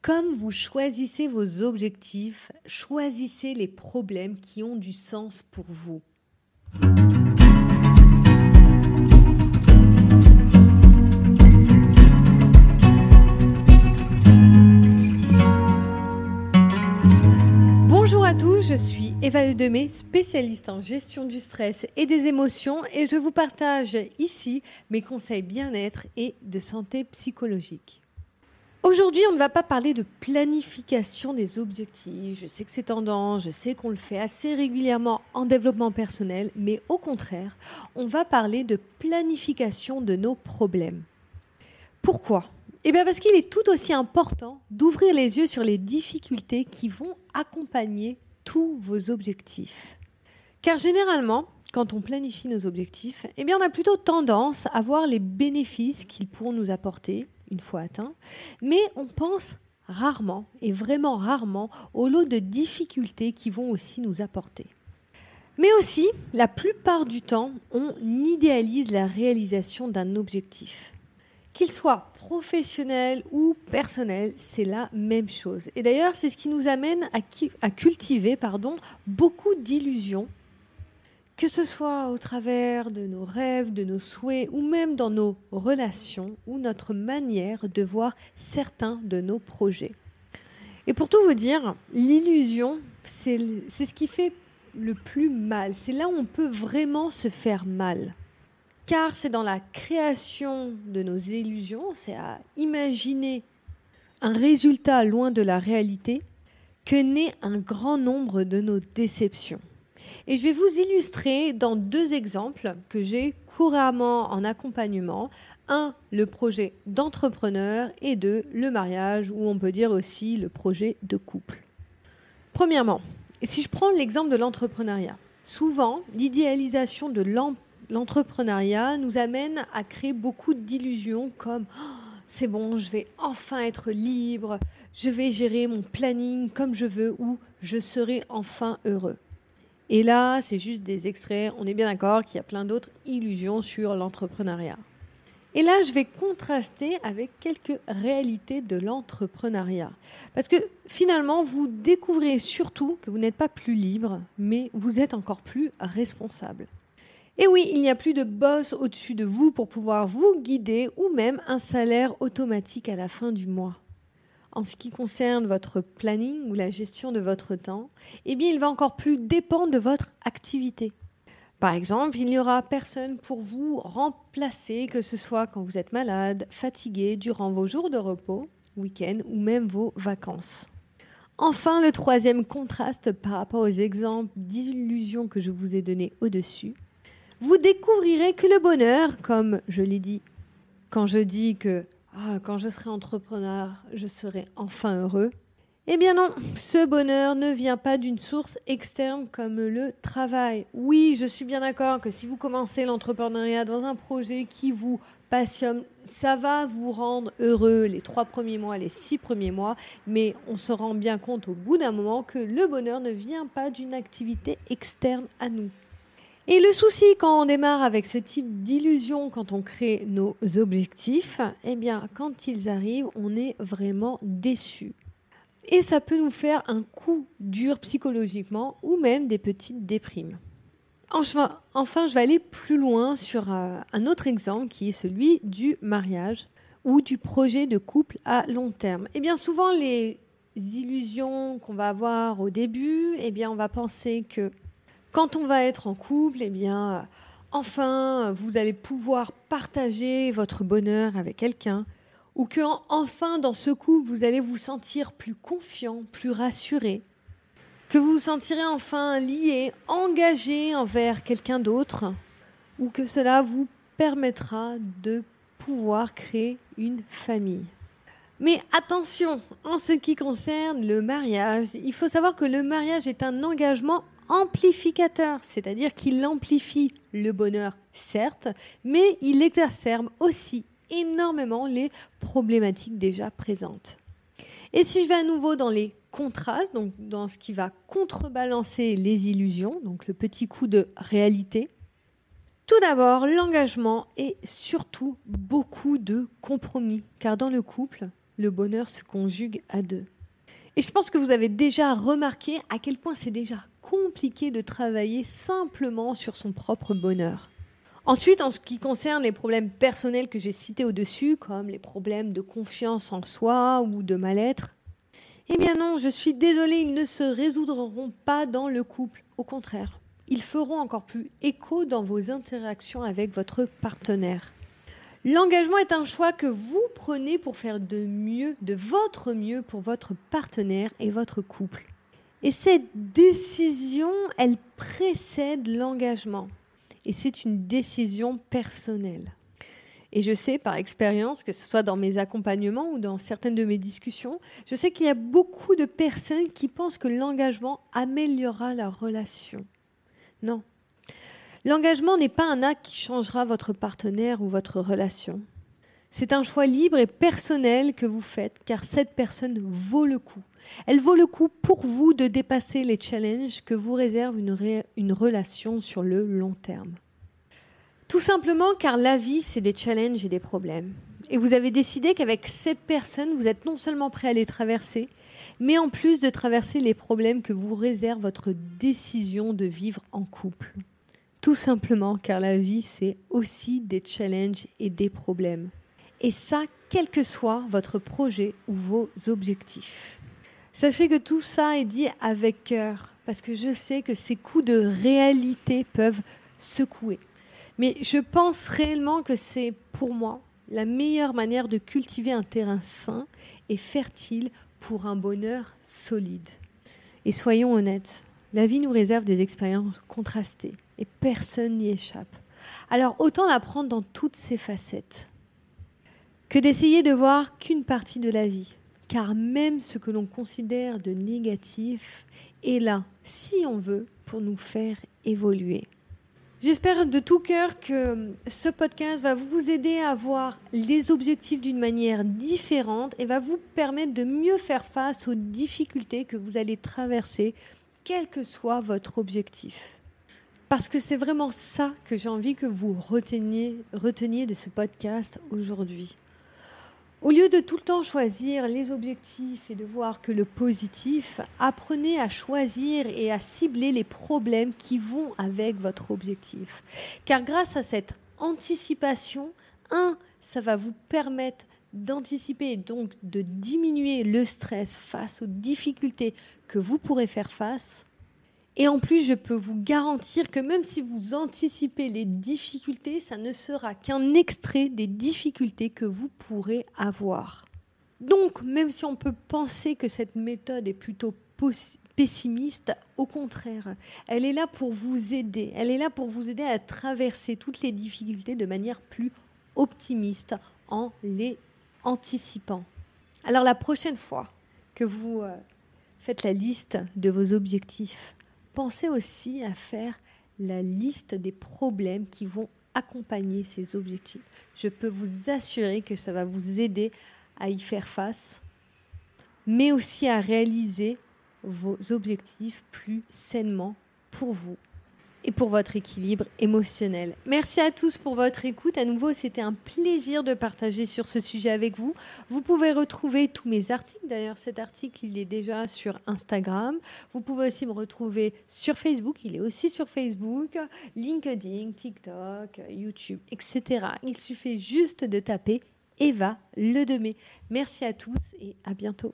Comme vous choisissez vos objectifs, choisissez les problèmes qui ont du sens pour vous. Bonjour à tous, je suis Eva Demey, spécialiste en gestion du stress et des émotions et je vous partage ici mes conseils bien-être et de santé psychologique. Aujourd'hui, on ne va pas parler de planification des objectifs. Je sais que c'est tendance, je sais qu'on le fait assez régulièrement en développement personnel, mais au contraire, on va parler de planification de nos problèmes. Pourquoi? Eh bien parce qu'il est tout aussi important d'ouvrir les yeux sur les difficultés qui vont accompagner tous vos objectifs. Car généralement, quand on planifie nos objectifs, eh bien on a plutôt tendance à voir les bénéfices qu'ils pourront nous apporter, une fois atteint, mais on pense rarement, et vraiment rarement, au lot de difficultés qui vont aussi nous apporter. Mais aussi, la plupart du temps, on idéalise la réalisation d'un objectif. Qu'il soit professionnel ou personnel, c'est la même chose. Et d'ailleurs, c'est ce qui nous amène à, cultiver pardon, beaucoup d'illusions que ce soit au travers de nos rêves, de nos souhaits, ou même dans nos relations, ou notre manière de voir certains de nos projets. Et pour tout vous dire, l'illusion, c'est ce qui fait le plus mal. C'est là où on peut vraiment se faire mal. Car c'est dans la création de nos illusions, c'est à imaginer un résultat loin de la réalité, que naît un grand nombre de nos déceptions. Et je vais vous illustrer dans deux exemples que j'ai couramment en accompagnement. Un, le projet d'entrepreneur et deux, le mariage ou on peut dire aussi le projet de couple. Premièrement, si je prends l'exemple de l'entrepreneuriat, souvent l'idéalisation de l'entrepreneuriat nous amène à créer beaucoup d'illusions comme oh, c'est bon, je vais enfin être libre, je vais gérer mon planning comme je veux ou je serai enfin heureux. Et là, c'est juste des extraits. On est bien d'accord qu'il y a plein d'autres illusions sur l'entrepreneuriat. Et là, je vais contraster avec quelques réalités de l'entrepreneuriat. Parce que finalement, vous découvrez surtout que vous n'êtes pas plus libre, mais vous êtes encore plus responsable. Et oui, il n'y a plus de boss au-dessus de vous pour pouvoir vous guider ou même un salaire automatique à la fin du mois en ce qui concerne votre planning ou la gestion de votre temps, eh bien, il va encore plus dépendre de votre activité. Par exemple, il n'y aura personne pour vous remplacer, que ce soit quand vous êtes malade, fatigué, durant vos jours de repos, week-end ou même vos vacances. Enfin, le troisième contraste par rapport aux exemples d'illusions que je vous ai donnés au-dessus, vous découvrirez que le bonheur, comme je l'ai dit, quand je dis que ah, quand je serai entrepreneur, je serai enfin heureux. Eh bien non, ce bonheur ne vient pas d'une source externe comme le travail. Oui, je suis bien d'accord que si vous commencez l'entrepreneuriat dans un projet qui vous passionne, ça va vous rendre heureux les trois premiers mois, les six premiers mois, mais on se rend bien compte au bout d'un moment que le bonheur ne vient pas d'une activité externe à nous. Et le souci quand on démarre avec ce type d'illusion, quand on crée nos objectifs, eh bien, quand ils arrivent, on est vraiment déçu. Et ça peut nous faire un coup dur psychologiquement ou même des petites déprimes. Enfin, je vais aller plus loin sur euh, un autre exemple qui est celui du mariage ou du projet de couple à long terme. Eh bien souvent, les illusions qu'on va avoir au début, eh bien, on va penser que quand on va être en couple, eh bien, enfin, vous allez pouvoir partager votre bonheur avec quelqu'un, ou que enfin, dans ce couple, vous allez vous sentir plus confiant, plus rassuré, que vous vous sentirez enfin lié, engagé envers quelqu'un d'autre, ou que cela vous permettra de pouvoir créer une famille. Mais attention, en ce qui concerne le mariage, il faut savoir que le mariage est un engagement amplificateur, c'est-à-dire qu'il amplifie le bonheur, certes, mais il exacerbe aussi énormément les problématiques déjà présentes. Et si je vais à nouveau dans les contrastes, donc dans ce qui va contrebalancer les illusions, donc le petit coup de réalité, tout d'abord l'engagement et surtout beaucoup de compromis, car dans le couple, le bonheur se conjugue à deux. Et je pense que vous avez déjà remarqué à quel point c'est déjà compliqué de travailler simplement sur son propre bonheur. Ensuite, en ce qui concerne les problèmes personnels que j'ai cités au-dessus, comme les problèmes de confiance en soi ou de mal-être, eh bien non, je suis désolée, ils ne se résoudront pas dans le couple. Au contraire, ils feront encore plus écho dans vos interactions avec votre partenaire. L'engagement est un choix que vous prenez pour faire de mieux, de votre mieux pour votre partenaire et votre couple. Et cette décision, elle précède l'engagement. Et c'est une décision personnelle. Et je sais par expérience, que ce soit dans mes accompagnements ou dans certaines de mes discussions, je sais qu'il y a beaucoup de personnes qui pensent que l'engagement améliorera la relation. Non. L'engagement n'est pas un acte qui changera votre partenaire ou votre relation. C'est un choix libre et personnel que vous faites car cette personne vaut le coup. Elle vaut le coup pour vous de dépasser les challenges que vous réserve une, relation sur le long terme. Tout simplement car la vie, c'est des challenges et des problèmes. Et vous avez décidé qu'avec cette personne, vous êtes non seulement prêt à les traverser, mais en plus de traverser les problèmes que vous réserve votre décision de vivre en couple. Tout simplement car la vie, c'est aussi des challenges et des problèmes. Et ça, quel que soit votre projet ou vos objectifs. Sachez que tout ça est dit avec cœur, parce que je sais que ces coups de réalité peuvent secouer. Mais je pense réellement que c'est pour moi la meilleure manière de cultiver un terrain sain et fertile pour un bonheur solide. Et soyons honnêtes, la vie nous réserve des expériences contrastées et personne n'y échappe. Alors autant la prendre dans toutes ses facettes que d'essayer de voir qu'une partie de la vie. Car même ce que l'on considère de négatif est là, si on veut, pour nous faire évoluer. J'espère de tout cœur que ce podcast va vous aider à voir les objectifs d'une manière différente et va vous permettre de mieux faire face aux difficultés que vous allez traverser, quel que soit votre objectif. Parce que c'est vraiment ça que j'ai envie que vous reteniez, de ce podcast aujourd'hui. Au lieu de tout le temps choisir les objectifs et de voir que le positif, apprenez à choisir et à cibler les problèmes qui vont avec votre objectif. Car grâce à cette anticipation, un, ça va vous permettre d'anticiper donc de diminuer le stress face aux difficultés que vous pourrez faire face. Et en plus, je peux vous garantir que même si vous anticipez les difficultés, ça ne sera qu'un extrait des difficultés que vous pourrez avoir. Donc, même si on peut penser que cette méthode est plutôt pessimiste, au contraire, elle est là pour vous aider. Elle est là pour vous aider à traverser toutes les difficultés de manière plus optimiste en les anticipant. Alors la prochaine fois que vous euh, faites la liste de vos objectifs, pensez aussi à faire la liste des problèmes qui vont accompagner ces objectifs. Je peux vous assurer que ça va vous aider à y faire face, mais aussi à réaliser vos objectifs plus sainement pour vous et pour votre équilibre émotionnel. Merci à tous pour votre écoute. À nouveau, c'était un plaisir de partager sur ce sujet avec vous. Vous pouvez retrouver tous mes articles. D'ailleurs, cet article, il est déjà sur Instagram. Vous pouvez aussi me retrouver sur Facebook. Il est aussi sur Facebook, LinkedIn, TikTok, YouTube, etc. Il suffit juste de taper Eva Le Demé. Merci à tous et à bientôt.